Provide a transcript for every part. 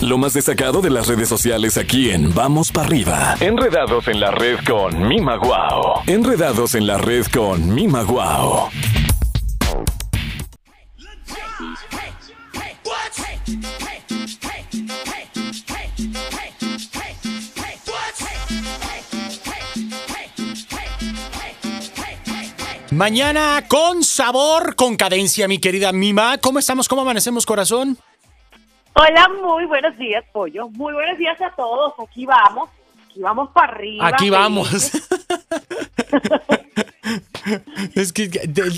Lo más destacado de las redes sociales aquí en Vamos para arriba. Enredados en la red con Mima Guau. Enredados en la red con Mima Guau. Mañana con sabor, con cadencia, mi querida Mima. ¿Cómo estamos? ¿Cómo amanecemos, corazón? Hola, muy buenos días, Pollo. Muy buenos días a todos. Aquí vamos. Aquí vamos para arriba. Aquí vamos. es que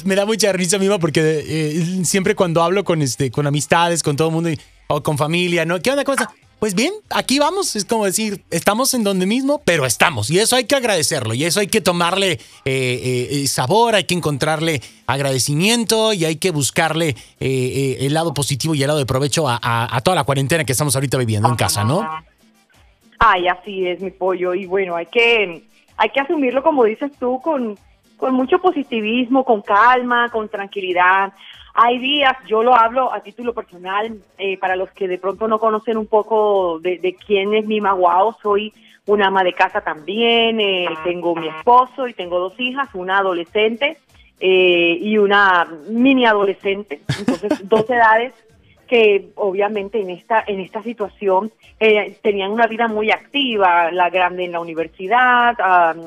me da mucha risa, Mima, porque eh, siempre cuando hablo con este, con amistades, con todo el mundo o con familia, ¿no? ¿Qué onda? ¿Cómo está? Pues bien, aquí vamos, es como decir, estamos en donde mismo, pero estamos. Y eso hay que agradecerlo, y eso hay que tomarle eh, eh, eh, sabor, hay que encontrarle agradecimiento y hay que buscarle el lado positivo y el lado de provecho a, toda la cuarentena que estamos ahorita viviendo en casa, ¿no? Ay, así es, mi pollo. Y bueno, hay que, hay que asumirlo, como dices tú, con, con mucho positivismo, con calma, con tranquilidad. Hay días, yo lo hablo a título personal, eh, para los que de pronto no conocen un poco de, quién es mi maguao, soy una ama de casa también, eh, tengo mi esposo y tengo dos hijas, una adolescente eh, y una mini adolescente, entonces dos edades que obviamente en esta en esta situación tenían una vida muy activa, la grande en la universidad,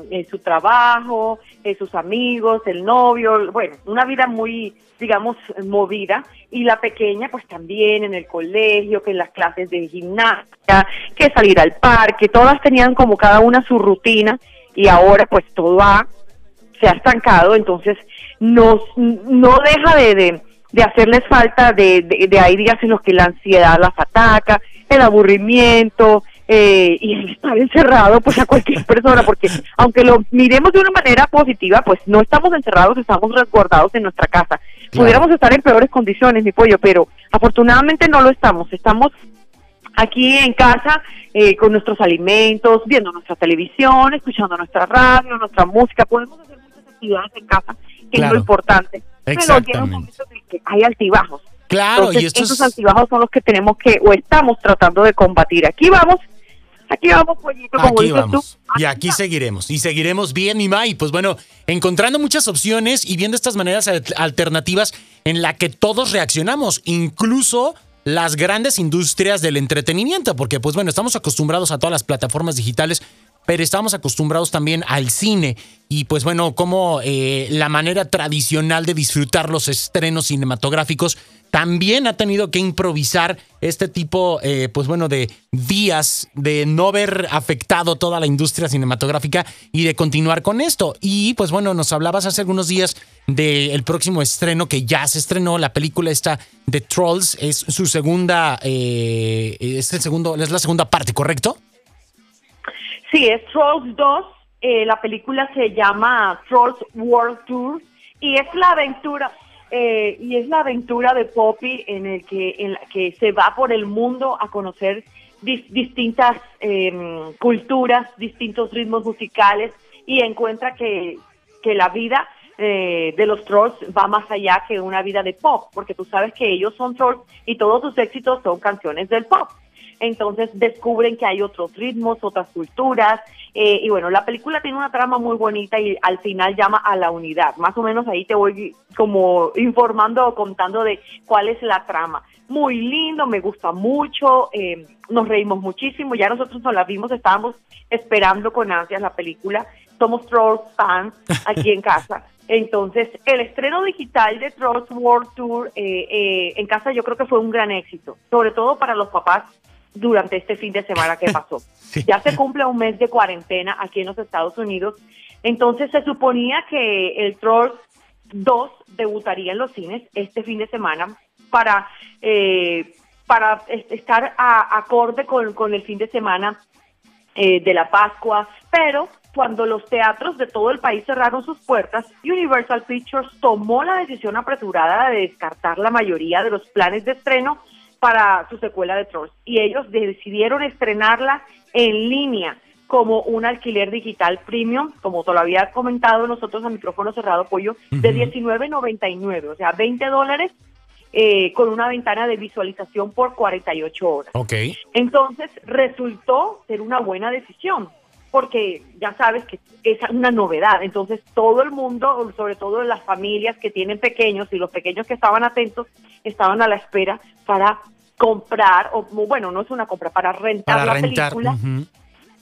en su trabajo, sus amigos, el novio, bueno, una vida muy digamos, movida, y la pequeña pues también en el colegio, que en las clases de gimnasia, que salir al parque, todas tenían como cada una su rutina. Y ahora pues todo ha, se ha estancado, entonces no deja de, de, hacerles falta de, de, de, hay en los que la ansiedad las ataca, el aburrimiento, eh, y el estar encerrado pues a cualquier persona, porque aunque lo miremos de una manera positiva, pues no estamos encerrados, estamos resguardados en nuestra casa. Pudiéramos estar en peores condiciones, mi pollo, pero afortunadamente no lo estamos. Estamos aquí en casa eh, con nuestros alimentos, viendo nuestra televisión, escuchando nuestra radio, nuestra música. Podemos hacer muchas actividades en casa, que es lo importante. Pero momentos en que hay altibajos. Claro, y estos altibajos son los que tenemos que o estamos tratando de combatir. Aquí vamos Aquí vamos, pollito, como aquí vamos. Y aquí seguiremos. Y seguiremos bien, mi May. Pues bueno, encontrando muchas opciones y viendo estas maneras alternativas en la que todos reaccionamos, incluso las grandes industrias del entretenimiento, porque pues bueno, estamos acostumbrados a todas las plataformas digitales, pero estamos acostumbrados también al cine y pues bueno, como eh, la manera tradicional de disfrutar los estrenos cinematográficos también ha tenido que improvisar este tipo, eh, pues bueno, de días de no ver afectado toda la industria cinematográfica y de continuar con esto. Y pues bueno, nos hablabas hace algunos días del próximo estreno que ya se estrenó, la película esta de Trolls, es su segunda, eh, es el segundo, es la segunda parte, ¿correcto? Sí, es Trolls 2, eh, la película se llama Trolls World Tour y es la aventura eh, y es la aventura de Poppy en el que en la que se va por el mundo a conocer distintas em, culturas, distintos ritmos musicales y encuentra que, que la vida eh, de los trolls va más allá que una vida de pop, porque tú sabes que ellos son trolls y todos sus éxitos son canciones del pop entonces descubren que hay otros ritmos, otras culturas, eh, y bueno, la película tiene una trama muy bonita y al final llama a la unidad. Más o menos ahí te voy como informando o contando de cuál es la trama. Muy lindo, me gusta mucho, eh, nos reímos muchísimo, ya nosotros nos la vimos, estábamos esperando con ansias la película, somos Trolls fans aquí en casa. Entonces, el estreno digital de Trolls World Tour eh, en casa yo creo que fue un gran éxito, sobre todo para los papás durante este fin de semana que pasó. Ya se cumple un mes de cuarentena aquí en los Estados Unidos, entonces se suponía que el Troll 2 debutaría en los cines este fin de semana para, eh, para estar a, acorde con, con, el fin de semana eh, de la Pascua, pero cuando los teatros de todo el país cerraron sus puertas, Universal Pictures tomó la decisión apresurada de descartar la mayoría de los planes de estreno para su secuela de Trolls y ellos decidieron estrenarla en línea como un alquiler digital premium, como te lo había comentado nosotros a micrófono cerrado, pollo, de $19.99, o sea, 20 dólares eh, con una ventana de visualización por 48 horas. Ok. Entonces resultó ser una buena decisión, porque ya sabes que es una novedad. Entonces todo el mundo, sobre todo las familias que tienen pequeños y los pequeños que estaban atentos, estaban a la espera para comprar, o bueno, no es una compra, para rentar Para la rentar. película.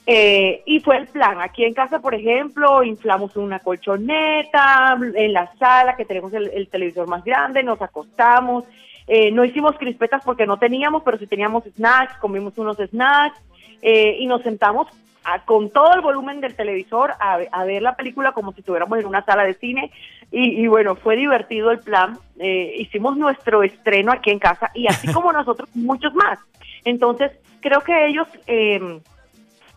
Eh, y fue el plan. Aquí en casa, por ejemplo, inflamos una colchoneta, en la sala que tenemos el, el televisor más grande, nos acostamos. Eh, no hicimos crispetas porque no teníamos, pero sí teníamos snacks, comimos unos snacks eh, y nos sentamos a- con todo el volumen del televisor a, a ver la película como si estuviéramos en una sala de cine. Y, y bueno, fue divertido el plan. Eh, hicimos nuestro estreno aquí en casa y así como nosotros, muchos más. Entonces, creo que ellos... Eh,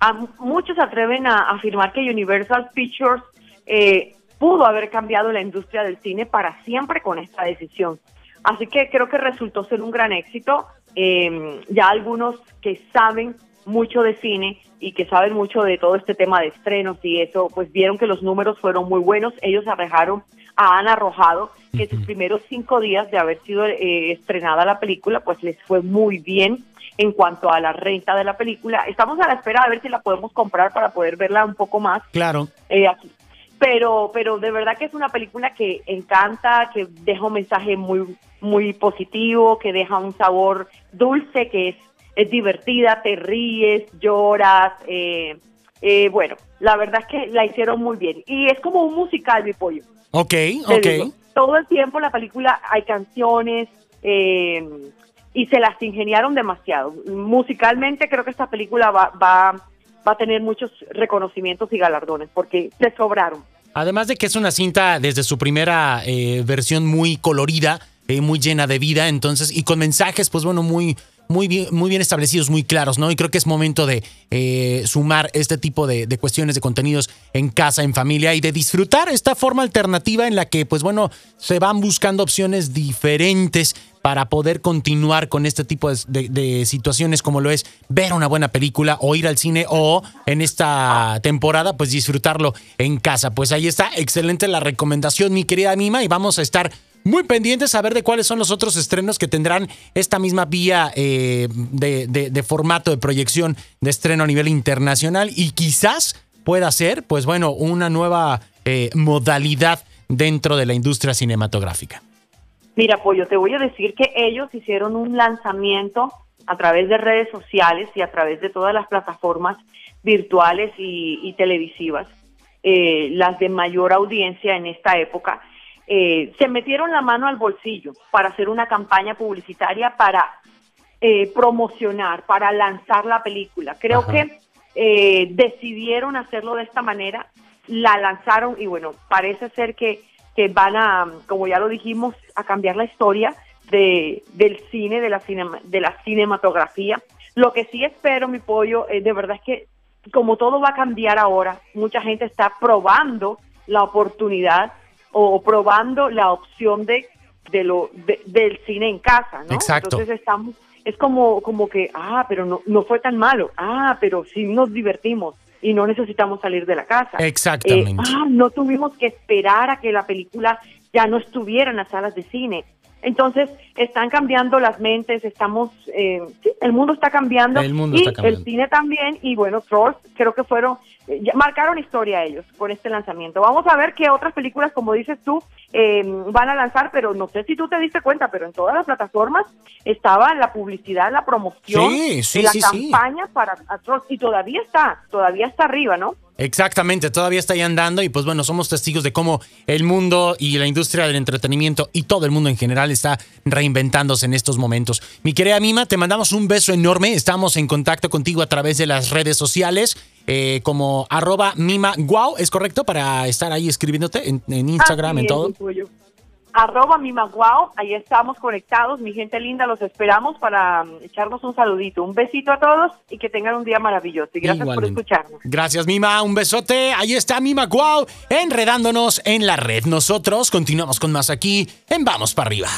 a muchos se atreven a afirmar que Universal Pictures eh, pudo haber cambiado la industria del cine para siempre con esta decisión. Así que creo que resultó ser un gran éxito. Eh, ya algunos que saben mucho de cine y que saben mucho de todo este tema de estrenos y eso, pues vieron que los números fueron muy buenos. Ellos arrojaron, han arrojado que sus primeros cinco días de haber sido eh, estrenada la película, pues les fue muy bien en cuanto a la renta de la película. Estamos a la espera de ver si la podemos comprar para poder verla un poco más Claro. eh, aquí. Pero, pero de verdad que es una película que encanta, que deja un mensaje muy, muy positivo, que deja un sabor dulce, que es, es divertida, te ríes, lloras. eh, eh, bueno, la verdad es que la hicieron muy bien. Y es como un musical, mi pollo. Ok, Te ok. digo, todo el tiempo en la película hay canciones eh, y se las ingeniaron demasiado. Musicalmente creo que esta película va, va, va a tener muchos reconocimientos y galardones porque se sobraron. Además de que es una cinta desde su primera eh, versión muy colorida, eh, muy llena de vida, entonces, y con mensajes, pues bueno, muy, muy bien, muy bien establecidos, muy claros, ¿no? Y creo que es momento de eh, sumar este tipo de, cuestiones de contenidos en casa, en familia, y de disfrutar esta forma alternativa en la que, pues bueno, se van buscando opciones diferentes para poder continuar con este tipo de- de situaciones como lo es ver una buena película o ir al cine o en esta temporada pues disfrutarlo en casa. Pues ahí está, excelente la recomendación mi querida Mima y vamos a estar muy pendientes a ver de cuáles son los otros estrenos que tendrán esta misma vía eh, de, de- de formato de proyección de estreno a nivel internacional y quizás pueda ser pues bueno una nueva eh, modalidad dentro de la industria cinematográfica. Mira, Pollo, te voy a decir que ellos hicieron un lanzamiento a través de redes sociales y a través de todas las plataformas virtuales y, televisivas, eh, las de mayor audiencia en esta época. Eh, se metieron la mano al bolsillo para hacer una campaña publicitaria para eh, promocionar, para lanzar la película. Creo Ajá. que eh, decidieron hacerlo de esta manera, la lanzaron y bueno, parece ser que, que van a, como ya lo dijimos, a cambiar la historia de, del cine, de la, cinema- de la cinematografía. Lo que sí espero, mi pollo, eh, de verdad es que como todo va a cambiar ahora, mucha gente está probando la oportunidad o probando la opción de, de lo de- del cine en casa, ¿no? Exacto. Entonces estamos es como como que ah, pero no no fue tan malo. Ah, pero sí nos divertimos y no necesitamos salir de la casa. Exactamente. Eh, ah, no tuvimos que esperar a que la película ya no estuviera en las salas de cine. Entonces, están cambiando las mentes, estamos, eh, sí, el mundo está cambiando. El mundo y está cambiando. el cine también, y bueno, Trolls creo que fueron, eh, marcaron historia ellos con este lanzamiento. Vamos a ver qué otras películas, como dices tú, eh, van a lanzar, pero no sé si tú te diste cuenta, pero en todas las plataformas estaba la publicidad, la promoción, Sí, sí, la campaña para Trolls, y todavía está, todavía está arriba, ¿no? Exactamente, todavía está ahí andando y pues bueno, somos testigos de cómo el mundo y la industria del entretenimiento y todo el mundo en general está reinventándose en estos momentos. Mi querida Mima, te mandamos un beso enorme, estamos en contacto contigo a través de las redes sociales eh, como arroba Mima Guau, ¿es correcto? Para estar ahí escribiéndote en, en Instagram, Así en es, todo. pollo. Arroba mi maguao, ahí estamos conectados, mi gente linda, los esperamos para mm, echarnos un saludito, un besito a todos y que tengan un día maravilloso. Y gracias Igualmente. por escucharnos. Gracias, Mima. Un besote. Ahí está Mima Guau, enredándonos en la red. Nosotros continuamos con más aquí en Vamos para arriba.